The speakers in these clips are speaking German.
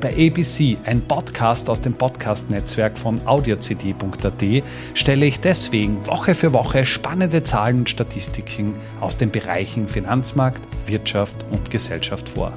Bei ABC, ein Podcast aus dem Podcast-Netzwerk von audiocd.at, stelle ich deswegen Woche für Woche spannende Zahlen und Statistiken aus den Bereichen Finanzmarkt, Wirtschaft und Gesellschaft vor.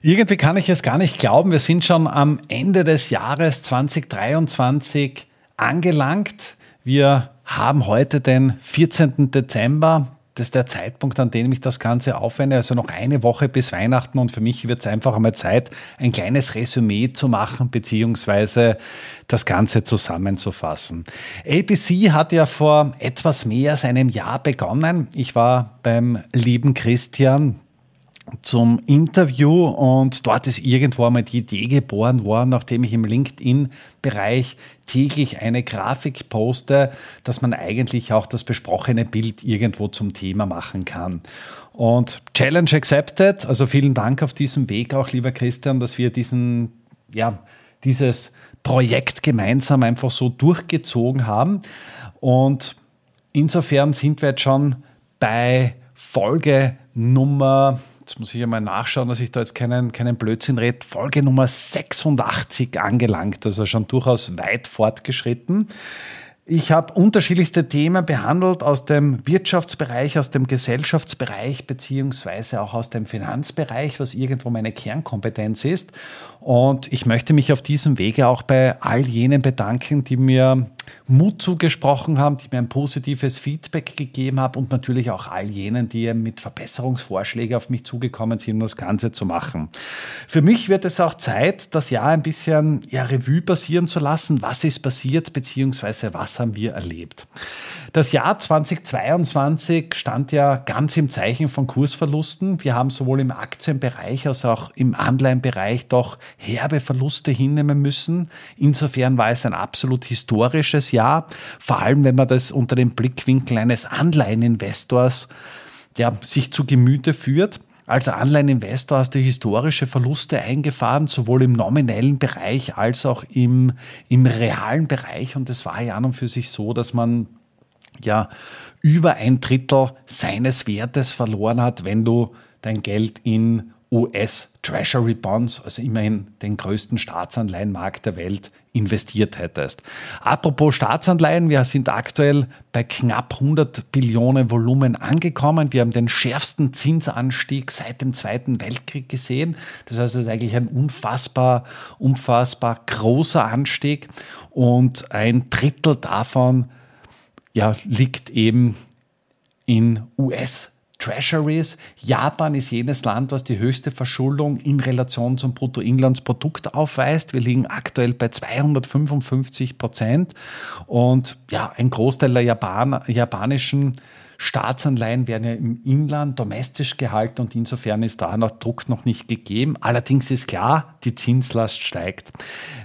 Irgendwie kann ich es gar nicht glauben, wir sind schon am Ende des Jahres 2023 angelangt. Wir haben heute den 14. Dezember das ist der Zeitpunkt, an dem ich das Ganze aufwende. Also noch eine Woche bis Weihnachten und für mich wird es einfach einmal Zeit, ein kleines Resümee zu machen, beziehungsweise das Ganze zusammenzufassen. ABC hat ja vor etwas mehr als einem Jahr begonnen. Ich war beim lieben Christian zum Interview und dort ist irgendwo einmal die Idee geboren worden, nachdem ich im LinkedIn-Bereich täglich eine Grafik poste, dass man eigentlich auch das besprochene Bild irgendwo zum Thema machen kann. Und Challenge accepted, also vielen Dank auf diesem Weg auch, lieber Christian, dass wir diesen, ja, dieses Projekt gemeinsam einfach so durchgezogen haben. Und insofern sind wir jetzt schon bei Folge Nummer jetzt muss ich ja mal nachschauen, dass ich da jetzt keinen, keinen Blödsinn rede, Folge Nummer 86 angelangt, also schon durchaus weit fortgeschritten. Ich habe unterschiedlichste Themen behandelt aus dem Wirtschaftsbereich, aus dem Gesellschaftsbereich beziehungsweise auch aus dem Finanzbereich, was irgendwo meine Kernkompetenz ist. Und ich möchte mich auf diesem Wege auch bei all jenen bedanken, die mir Mut zugesprochen haben, die mir ein positives Feedback gegeben haben und natürlich auch all jenen, die mit Verbesserungsvorschlägen auf mich zugekommen sind, um das Ganze zu machen. Für mich wird es auch Zeit, das Jahr ein bisschen ja, Revue passieren zu lassen. Was ist passiert, beziehungsweise was haben wir erlebt? Das Jahr 2022 stand ja ganz im Zeichen von Kursverlusten. Wir haben sowohl im Aktienbereich als auch im Anleihenbereich doch herbe Verluste hinnehmen müssen. Insofern war es ein absolut historisches Jahr, vor allem wenn man das unter dem Blickwinkel eines Anleiheninvestors ja, sich zu Gemüte führt. Als Anleiheninvestor hast du historische Verluste eingefahren, sowohl im nominellen Bereich als auch im, im realen Bereich. Und es war ja an und für sich so, dass man ja über ein Drittel seines Wertes verloren hat, wenn du dein Geld in US Treasury Bonds, also immerhin den größten Staatsanleihenmarkt der Welt, investiert hättest. Apropos Staatsanleihen, wir sind aktuell bei knapp 100 Billionen Volumen angekommen. Wir haben den schärfsten Zinsanstieg seit dem Zweiten Weltkrieg gesehen. Das heißt, es ist eigentlich ein unfassbar, unfassbar großer Anstieg und ein Drittel davon ja, liegt eben in US. Treasuries. Japan ist jenes Land, was die höchste Verschuldung in Relation zum Bruttoinlandsprodukt aufweist. Wir liegen aktuell bei 255 Prozent. Und ja, ein Großteil der Japan japanischen Staatsanleihen werden ja im Inland domestisch gehalten und insofern ist da noch Druck noch nicht gegeben. Allerdings ist klar, die Zinslast steigt.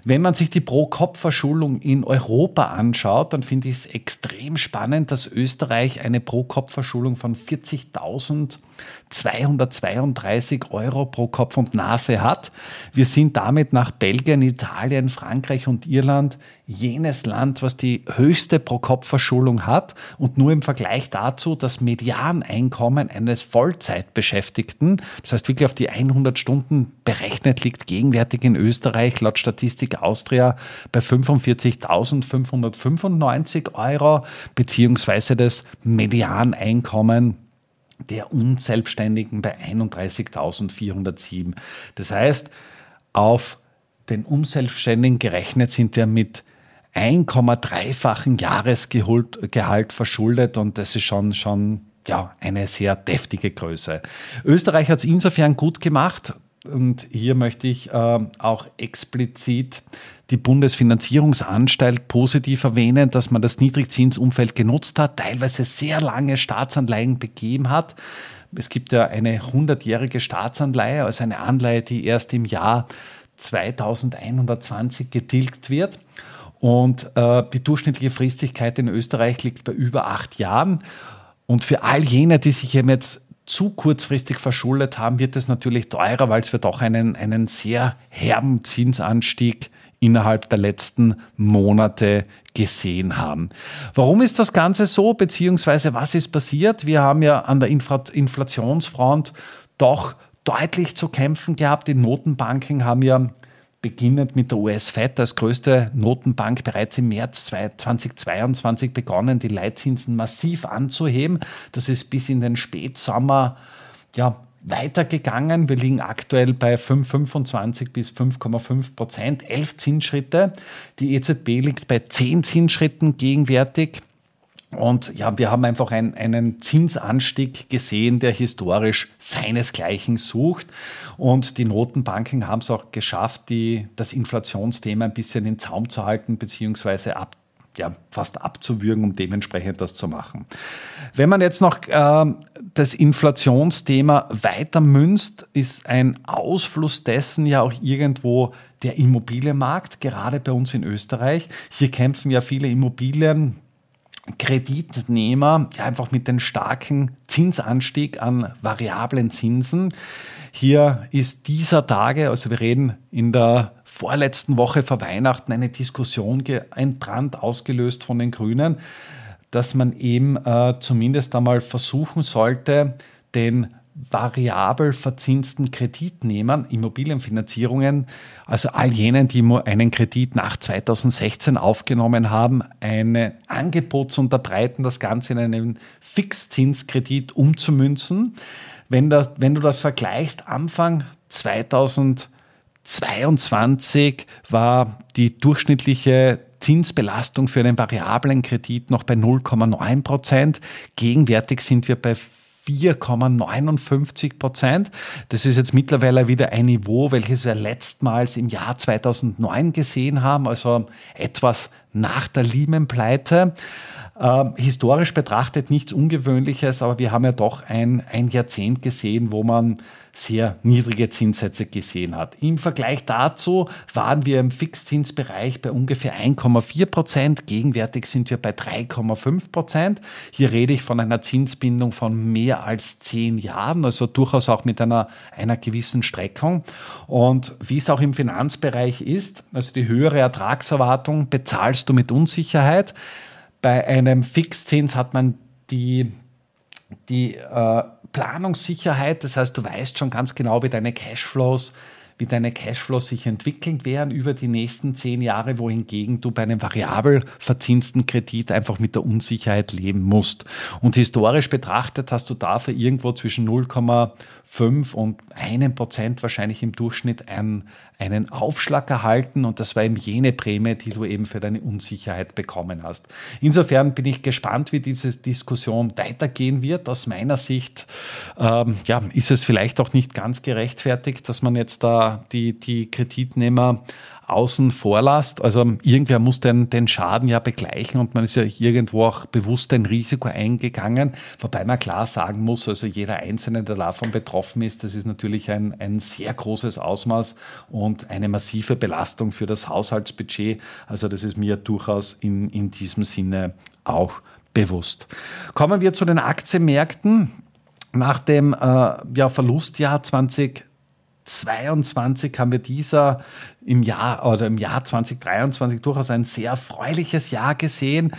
Wenn man sich die Pro-Kopf-Verschuldung in Europa anschaut, dann finde ich es extrem spannend, dass Österreich eine Pro-Kopf-Verschuldung von 40.000 232 Euro pro Kopf und Nase hat. Wir sind damit nach Belgien, Italien, Frankreich und Irland jenes Land, was die höchste Pro-Kopf-Verschuldung hat und nur im Vergleich dazu das Medianeinkommen eines Vollzeitbeschäftigten, das heißt wirklich auf die 100 Stunden berechnet, liegt gegenwärtig in Österreich laut Statistik Austria bei 45.595 Euro, beziehungsweise das Medianeinkommen der Unselbstständigen bei 31.407. Das heißt, auf den Unselbstständigen gerechnet sind wir mit 1,3-fachen Jahresgehalt verschuldet und das ist schon, schon ja, eine sehr deftige Größe. Österreich hat es insofern gut gemacht und hier möchte ich äh, auch explizit die Bundesfinanzierungsanstalt positiv erwähnen, dass man das Niedrigzinsumfeld genutzt hat, teilweise sehr lange Staatsanleihen begeben hat. Es gibt ja eine 100-jährige Staatsanleihe, also eine Anleihe, die erst im Jahr 2120 getilgt wird. Und äh, die durchschnittliche Fristigkeit in Österreich liegt bei über acht Jahren. Und für all jene, die sich jetzt zu kurzfristig verschuldet haben, wird es natürlich teurer, weil wir doch einen, einen sehr herben Zinsanstieg innerhalb der letzten Monate gesehen haben. Warum ist das Ganze so, beziehungsweise was ist passiert? Wir haben ja an der Inflationsfront doch deutlich zu kämpfen gehabt. Die Notenbanken haben ja beginnend mit der US-Fed als größte Notenbank bereits im März 2022 begonnen, die Leitzinsen massiv anzuheben. Das ist bis in den Spätsommer ja, weitergegangen. Wir liegen aktuell bei 5,25 bis 5,5 Prozent, elf Zinsschritte. Die EZB liegt bei zehn Zinsschritten gegenwärtig. Und ja, wir haben einfach ein, einen Zinsanstieg gesehen, der historisch seinesgleichen sucht. Und die Notenbanken haben es auch geschafft, die, das Inflationsthema ein bisschen in Zaum zu halten, beziehungsweise ab, ja, fast abzuwürgen, um dementsprechend das zu machen. Wenn man jetzt noch äh, das Inflationsthema weiter münzt, ist ein Ausfluss dessen ja auch irgendwo der Immobilienmarkt, gerade bei uns in Österreich. Hier kämpfen ja viele Immobilien, Kreditnehmer einfach mit dem starken Zinsanstieg an variablen Zinsen. Hier ist dieser Tage, also wir reden in der vorletzten Woche vor Weihnachten, eine Diskussion entbrannt, ausgelöst von den Grünen, dass man eben äh, zumindest einmal versuchen sollte, den variabel verzinsten Kreditnehmern, Immobilienfinanzierungen, also all jenen, die einen Kredit nach 2016 aufgenommen haben, ein Angebot zu unterbreiten, das Ganze in einen Fixzinskredit umzumünzen. Wenn, das, wenn du das vergleichst, Anfang 2022 war die durchschnittliche Zinsbelastung für einen variablen Kredit noch bei 0,9 Prozent. Gegenwärtig sind wir bei 4,59 Prozent. Das ist jetzt mittlerweile wieder ein Niveau, welches wir letztmals im Jahr 2009 gesehen haben, also etwas nach der Lehman-Pleite. Ähm, historisch betrachtet nichts Ungewöhnliches, aber wir haben ja doch ein, ein Jahrzehnt gesehen, wo man sehr niedrige Zinssätze gesehen hat. Im Vergleich dazu waren wir im Fixzinsbereich bei ungefähr 1,4 Prozent. Gegenwärtig sind wir bei 3,5 Prozent. Hier rede ich von einer Zinsbindung von mehr als zehn Jahren, also durchaus auch mit einer, einer gewissen Streckung. Und wie es auch im Finanzbereich ist, also die höhere Ertragserwartung bezahlst du mit Unsicherheit. Bei einem Fixzins hat man die, die äh, Planungssicherheit, das heißt, du weißt schon ganz genau, wie deine Cashflows wie deine Cashflows sich entwickeln werden über die nächsten zehn Jahre, wohingegen du bei einem variabel verzinsten Kredit einfach mit der Unsicherheit leben musst. Und historisch betrachtet hast du dafür irgendwo zwischen 0,5 und einem Prozent wahrscheinlich im Durchschnitt einen, einen Aufschlag erhalten und das war eben jene Prämie, die du eben für deine Unsicherheit bekommen hast. Insofern bin ich gespannt, wie diese Diskussion weitergehen wird. Aus meiner Sicht ähm, ja, ist es vielleicht auch nicht ganz gerechtfertigt, dass man jetzt da die, die Kreditnehmer außen vor lasst. Also irgendwer muss den, den Schaden ja begleichen und man ist ja irgendwo auch bewusst ein Risiko eingegangen, wobei man klar sagen muss, also jeder Einzelne, der davon betroffen ist, das ist natürlich ein, ein sehr großes Ausmaß und eine massive Belastung für das Haushaltsbudget. Also das ist mir durchaus in, in diesem Sinne auch bewusst. Kommen wir zu den Aktienmärkten. Nach dem äh, ja, Verlustjahr 2020 2022 haben wir dieser im Jahr oder im Jahr 2023 durchaus ein sehr erfreuliches Jahr gesehen.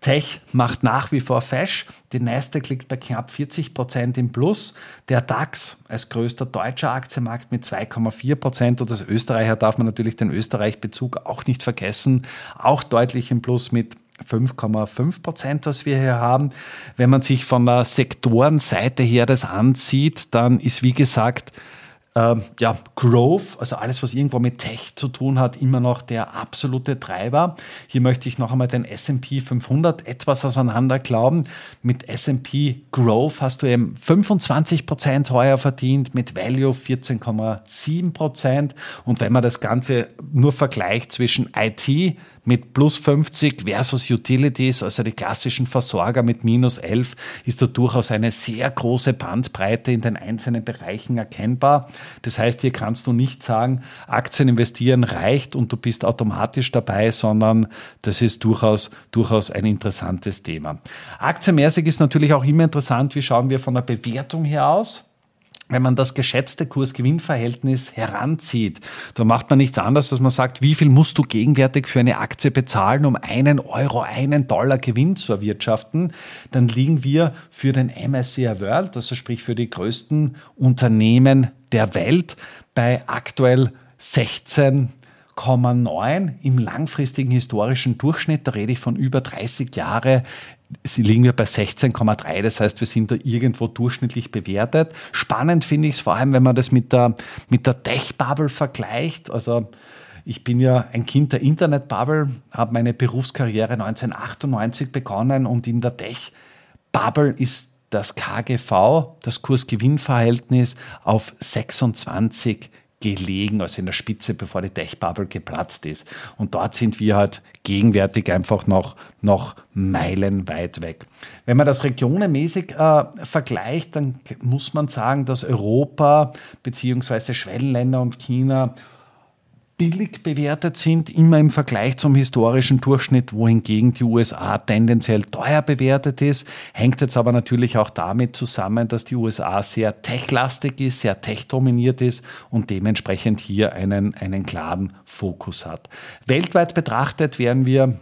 Tech macht nach wie vor Fesch. Die Nasdaq liegt bei knapp 40 Prozent im Plus. Der DAX als größter deutscher Aktienmarkt mit 2,4 Prozent. Und als Österreicher darf man natürlich den Österreich-Bezug auch nicht vergessen. Auch deutlich im Plus mit 5,5 Prozent, was wir hier haben. Wenn man sich von der Sektorenseite her das ansieht, dann ist wie gesagt ähm, ja, Growth, also alles, was irgendwo mit Tech zu tun hat, immer noch der absolute Treiber. Hier möchte ich noch einmal den S&P 500 etwas auseinander glauben. Mit S&P Growth hast du eben 25 Prozent heuer verdient, mit Value 14,7 Prozent. Und wenn man das Ganze nur vergleicht zwischen IT, mit plus 50 versus Utilities, also die klassischen Versorger mit minus 11, ist da durchaus eine sehr große Bandbreite in den einzelnen Bereichen erkennbar. Das heißt, hier kannst du nicht sagen, Aktien investieren reicht und du bist automatisch dabei, sondern das ist durchaus, durchaus ein interessantes Thema. Aktienmäßig ist natürlich auch immer interessant, wie schauen wir von der Bewertung her aus wenn man das geschätzte Kurs-Gewinn-Verhältnis heranzieht, dann macht man nichts anderes, dass man sagt, wie viel musst du gegenwärtig für eine Aktie bezahlen, um einen Euro, einen Dollar Gewinn zu erwirtschaften. Dann liegen wir für den MSCI World, also sprich für die größten Unternehmen der Welt, bei aktuell 16 9,9 im langfristigen historischen Durchschnitt, da rede ich von über 30 Jahre, sie liegen wir bei 16,3. Das heißt, wir sind da irgendwo durchschnittlich bewertet. Spannend finde ich es vor allem, wenn man das mit der, mit der Tech-Bubble vergleicht. Also ich bin ja ein Kind der Internet-Bubble, habe meine Berufskarriere 1998 begonnen und in der Tech-Bubble ist das KGV, das Kurs-Gewinn-Verhältnis, auf 26 gelegen, also in der Spitze, bevor die Tech-Bubble geplatzt ist. Und dort sind wir halt gegenwärtig einfach noch, noch meilenweit weg. Wenn man das regionenmäßig äh, vergleicht, dann muss man sagen, dass Europa bzw. Schwellenländer und China billig bewertet sind, immer im Vergleich zum historischen Durchschnitt, wohingegen die USA tendenziell teuer bewertet ist. Hängt jetzt aber natürlich auch damit zusammen, dass die USA sehr techlastig ist, sehr tech-dominiert ist und dementsprechend hier einen, einen klaren Fokus hat. Weltweit betrachtet werden wir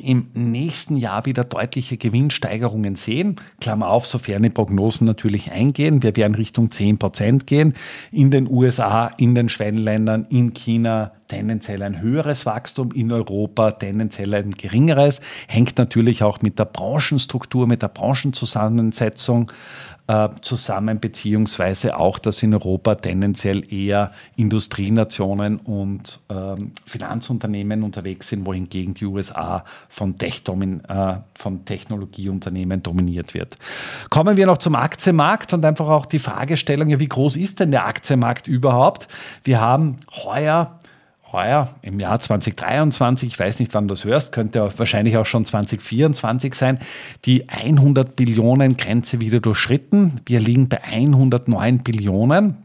im nächsten Jahr wieder deutliche Gewinnsteigerungen sehen. Klammer auf, sofern die Prognosen natürlich eingehen. Wir werden Richtung 10 Prozent gehen. In den USA, in den Schwellenländern, in China tendenziell ein höheres Wachstum, in Europa tendenziell ein geringeres. Hängt natürlich auch mit der Branchenstruktur, mit der Branchenzusammensetzung äh, zusammen, beziehungsweise auch, dass in Europa tendenziell eher Industrienationen und ähm, Finanzunternehmen unterwegs sind, wohingegen die USA von, Tech äh, von Technologieunternehmen dominiert wird. Kommen wir noch zum Aktienmarkt und einfach auch die Fragestellung, ja, wie groß ist denn der Aktienmarkt überhaupt? Wir haben heuer heuer im Jahr 2023, ich weiß nicht, wann du das hörst, könnte wahrscheinlich auch schon 2024 sein, die 100 Billionen Grenze wieder durchschritten. Wir liegen bei 109 Billionen.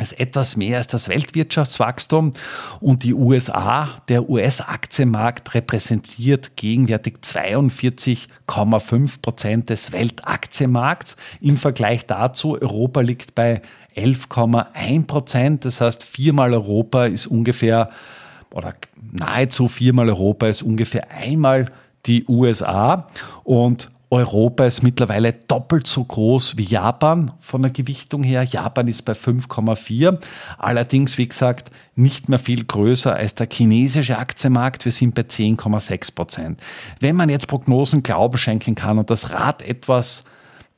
Das ist etwas mehr als das Weltwirtschaftswachstum und die USA, der US-Aktienmarkt repräsentiert gegenwärtig 42,5 Prozent des Weltaktienmarkts. Im Vergleich dazu, Europa liegt bei 11,1 Prozent. Das heißt, viermal Europa ist ungefähr, oder nahezu viermal Europa ist ungefähr einmal die USA. Und Europa ist mittlerweile doppelt so groß wie Japan von der Gewichtung her. Japan ist bei 5,4. Allerdings, wie gesagt, nicht mehr viel größer als der chinesische Aktienmarkt. Wir sind bei 10,6 Prozent. Wenn man jetzt Prognosen Glauben schenken kann und das Rad etwas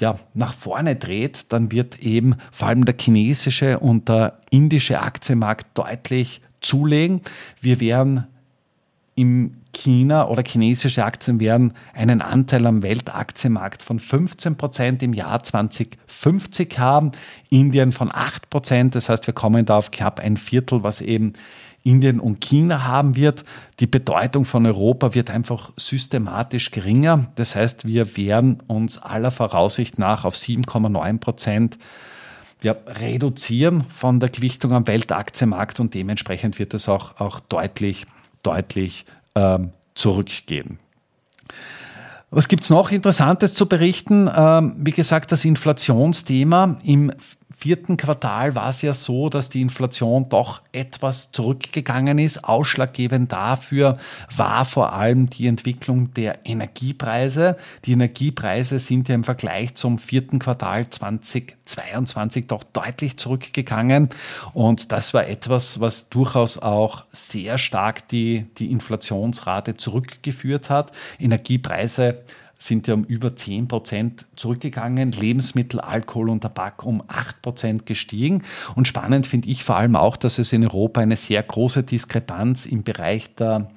ja, nach vorne dreht, dann wird eben vor allem der chinesische und der indische Aktienmarkt deutlich zulegen. Wir werden im China oder chinesische Aktien werden einen Anteil am Weltaktienmarkt von 15 Prozent im Jahr 2050 haben, Indien von 8 Prozent. Das heißt, wir kommen da auf knapp ein Viertel, was eben Indien und China haben wird. Die Bedeutung von Europa wird einfach systematisch geringer. Das heißt, wir werden uns aller Voraussicht nach auf 7,9 Prozent ja, reduzieren von der Gewichtung am Weltaktienmarkt und dementsprechend wird es auch, auch deutlich, deutlich ähm, zurückgehen. Was gibt es noch Interessantes zu berichten? Ähm, wie gesagt, das Inflationsthema im vierten Quartal war es ja so, dass die Inflation doch etwas zurückgegangen ist. Ausschlaggebend dafür war vor allem die Entwicklung der Energiepreise. Die Energiepreise sind ja im Vergleich zum vierten Quartal 2022 doch deutlich zurückgegangen. Und das war etwas, was durchaus auch sehr stark die, die Inflationsrate zurückgeführt hat. Energiepreise sind ja um über 10 Prozent zurückgegangen. Lebensmittel, Alkohol und Tabak um 8 Prozent gestiegen. Und spannend finde ich vor allem auch, dass es in Europa eine sehr große Diskrepanz im Bereich der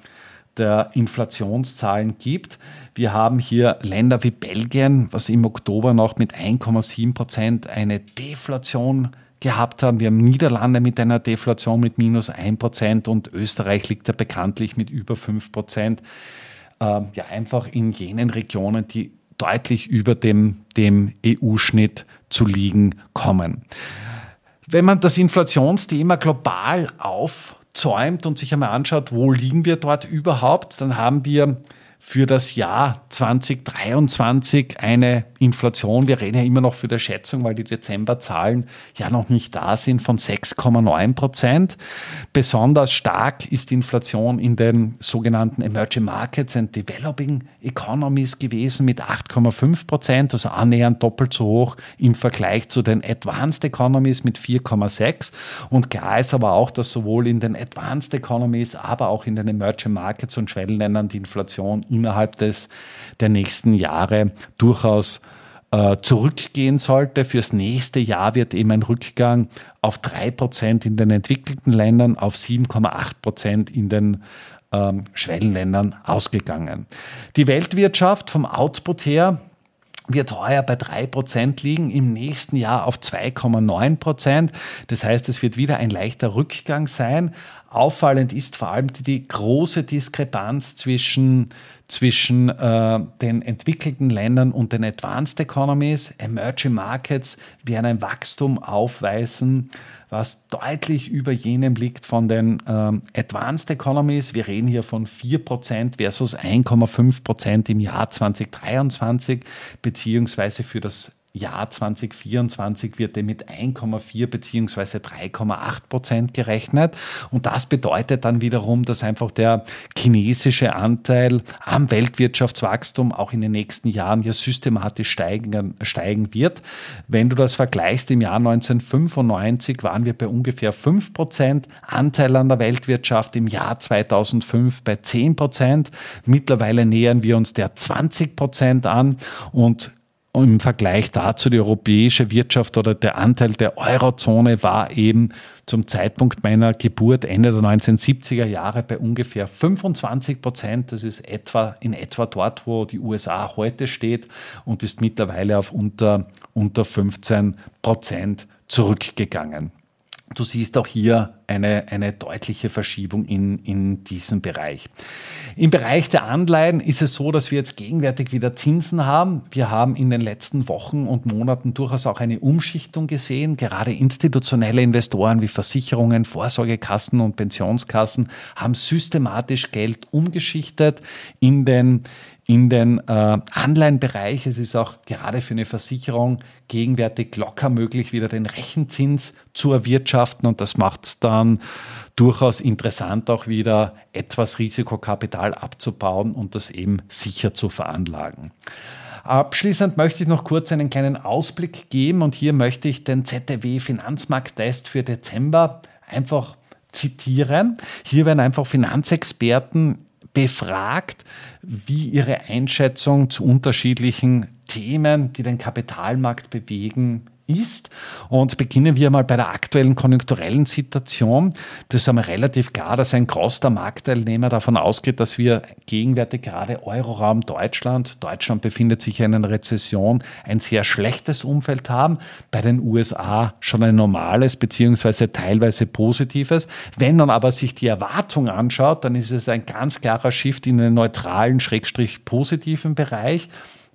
der Inflationszahlen gibt. Wir haben hier Länder wie Belgien, was im Oktober noch mit 1,7 Prozent eine Deflation gehabt haben. Wir haben Niederlande mit einer Deflation mit minus 1% und Österreich liegt da bekanntlich mit über 5%. Ähm, ja, einfach in jenen Regionen, die deutlich über dem, dem EU-Schnitt zu liegen kommen. Wenn man das Inflationsthema global aufzäumt und sich einmal anschaut, wo liegen wir dort überhaupt, dann haben wir für das Jahr 2023 eine Inflation, wir reden ja immer noch für die Schätzung, weil die Dezemberzahlen ja noch nicht da sind, von 6,9 Prozent. Besonders stark ist die Inflation in den sogenannten Emerging Markets and Developing Economies gewesen mit 8,5 Prozent, also annähernd doppelt so hoch im Vergleich zu den Advanced Economies mit 4,6. Und klar ist aber auch, dass sowohl in den Advanced Economies, aber auch in den Emerging Markets und Schwellenländern die Inflation innerhalb des, der nächsten Jahre durchaus äh, zurückgehen sollte. Fürs nächste Jahr wird eben ein Rückgang auf 3% in den entwickelten Ländern, auf 7,8% in den ähm, Schwellenländern ausgegangen. Die Weltwirtschaft vom Output her wird heuer bei 3% liegen, im nächsten Jahr auf 2,9%. Das heißt, es wird wieder ein leichter Rückgang sein. Auffallend ist vor allem die, die große Diskrepanz zwischen zwischen äh, den entwickelten Ländern und den Advanced Economies. Emerging Markets werden ein Wachstum aufweisen, was deutlich über jenem liegt von den ähm, Advanced Economies. Wir reden hier von 4% versus 1,5% im Jahr 2023, beziehungsweise für das Jahr 2024 wird mit 1,4 bzw. 3,8 Prozent gerechnet. Und das bedeutet dann wiederum, dass einfach der chinesische Anteil am Weltwirtschaftswachstum auch in den nächsten Jahren ja systematisch steigen, steigen wird. Wenn du das vergleichst, im Jahr 1995 waren wir bei ungefähr 5 Prozent Anteil an der Weltwirtschaft, im Jahr 2005 bei 10 Prozent. Mittlerweile nähern wir uns der 20 Prozent an und im Vergleich dazu die europäische Wirtschaft oder der Anteil der Eurozone war eben zum Zeitpunkt meiner Geburt Ende der 1970er Jahre bei ungefähr 25 Prozent. Das ist etwa in etwa dort, wo die USA heute steht und ist mittlerweile auf unter, unter 15 Prozent zurückgegangen. Du siehst auch hier eine, eine deutliche Verschiebung in, in diesem Bereich. Im Bereich der Anleihen ist es so, dass wir jetzt gegenwärtig wieder Zinsen haben. Wir haben in den letzten Wochen und Monaten durchaus auch eine Umschichtung gesehen. Gerade institutionelle Investoren wie Versicherungen, Vorsorgekassen und Pensionskassen haben systematisch Geld umgeschichtet in den in den äh, Anleihenbereich. Es ist auch gerade für eine Versicherung gegenwärtig locker möglich, wieder den Rechenzins zu erwirtschaften und das macht es dann durchaus interessant, auch wieder etwas Risikokapital abzubauen und das eben sicher zu veranlagen. Abschließend möchte ich noch kurz einen kleinen Ausblick geben und hier möchte ich den ZDW Finanzmarkttest für Dezember einfach zitieren. Hier werden einfach Finanzexperten befragt, wie ihre Einschätzung zu unterschiedlichen Themen, die den Kapitalmarkt bewegen, ist. Und beginnen wir mal bei der aktuellen konjunkturellen Situation. Das ist einmal relativ klar, dass ein großer Marktteilnehmer davon ausgeht, dass wir gegenwärtig gerade Euroraum Deutschland, Deutschland befindet sich in einer Rezession, ein sehr schlechtes Umfeld haben. Bei den USA schon ein normales beziehungsweise teilweise positives. Wenn man aber sich die Erwartung anschaut, dann ist es ein ganz klarer Shift in den neutralen, schrägstrich positiven Bereich.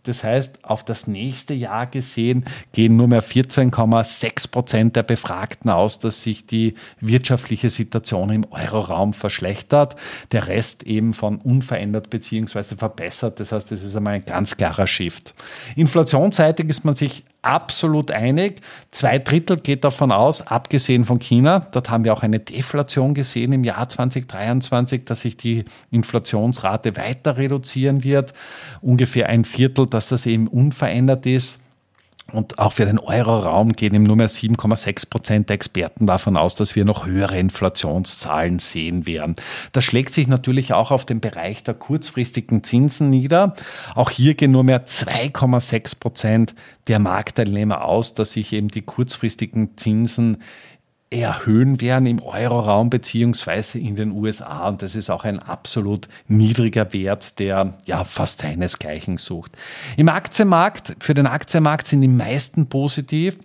Das heißt, auf das nächste Jahr gesehen gehen nur mehr 14,6 Prozent der Befragten aus, dass sich die wirtschaftliche Situation im Euroraum verschlechtert. Der Rest eben von unverändert bzw. verbessert. Das heißt, das ist einmal ein ganz klarer Shift. Inflationsseitig ist man sich absolut einig. Zwei Drittel geht davon aus, abgesehen von China, dort haben wir auch eine Deflation gesehen im Jahr 2023, dass sich die Inflationsrate weiter reduzieren wird. Ungefähr ein Viertel, dass das eben unverändert ist. Und auch für den Euro-Raum gehen eben nur mehr 7,6 Prozent der Experten davon aus, dass wir noch höhere Inflationszahlen sehen werden. Das schlägt sich natürlich auch auf den Bereich der kurzfristigen Zinsen nieder. Auch hier gehen nur mehr 2,6 Prozent der Marktteilnehmer aus, dass sich eben die kurzfristigen Zinsen erhöhen werden im Euroraum beziehungsweise in den USA. Und das ist auch ein absolut niedriger Wert, der ja fast seinesgleichen sucht. Im Aktienmarkt, für den Aktienmarkt sind die meisten positiv.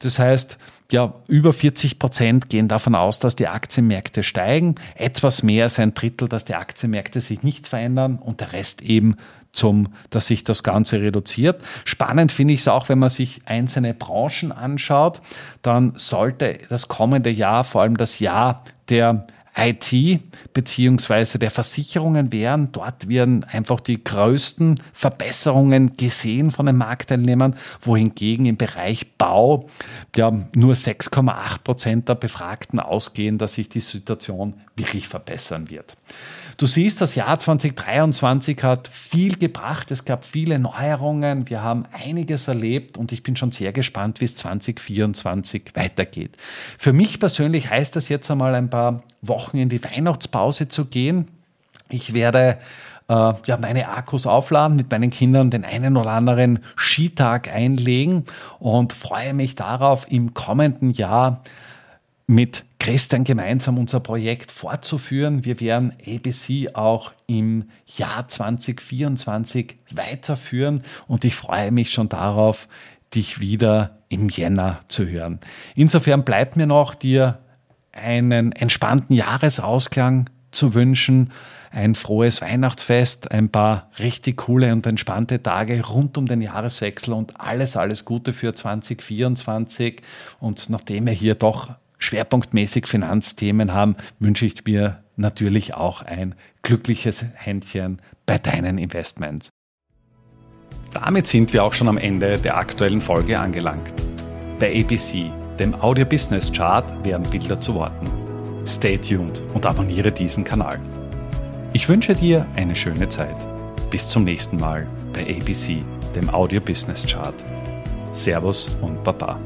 Das heißt, ja, über 40 Prozent gehen davon aus, dass die Aktienmärkte steigen. Etwas mehr als ein Drittel, dass die Aktienmärkte sich nicht verändern und der Rest eben zum, dass sich das Ganze reduziert. Spannend finde ich es auch, wenn man sich einzelne Branchen anschaut, dann sollte das kommende Jahr, vor allem das Jahr der IT beziehungsweise der Versicherungen wären. Dort werden einfach die größten Verbesserungen gesehen von den Marktteilnehmern, wohingegen im Bereich Bau ja, nur 6,8 Prozent der Befragten ausgehen, dass sich die Situation wirklich verbessern wird. Du siehst, das Jahr 2023 hat viel gebracht. Es gab viele Neuerungen. Wir haben einiges erlebt und ich bin schon sehr gespannt, wie es 2024 weitergeht. Für mich persönlich heißt das jetzt einmal ein paar Wochen in die Weihnachtspause zu gehen. Ich werde äh, ja, meine Akkus aufladen, mit meinen Kindern den einen oder anderen Skitag einlegen und freue mich darauf, im kommenden Jahr mit Christian gemeinsam unser Projekt fortzuführen. Wir werden ABC auch im Jahr 2024 weiterführen und ich freue mich schon darauf, dich wieder im Jänner zu hören. Insofern bleibt mir noch, dir einen entspannten Jahresausklang zu wünschen, ein frohes Weihnachtsfest, ein paar richtig coole und entspannte Tage rund um den Jahreswechsel und alles, alles Gute für 2024. Und nachdem wir hier doch schwerpunktmäßig Finanzthemen haben, wünsche ich mir natürlich auch ein glückliches Händchen bei deinen Investments. Damit sind wir auch schon am Ende der aktuellen Folge angelangt. Bei ABC, dem Audio Business Chart, werden Bilder zu Worten. Stay tuned und abonniere diesen Kanal. Ich wünsche dir eine schöne Zeit. Bis zum nächsten Mal bei ABC, dem Audio Business Chart. Servus und Baba.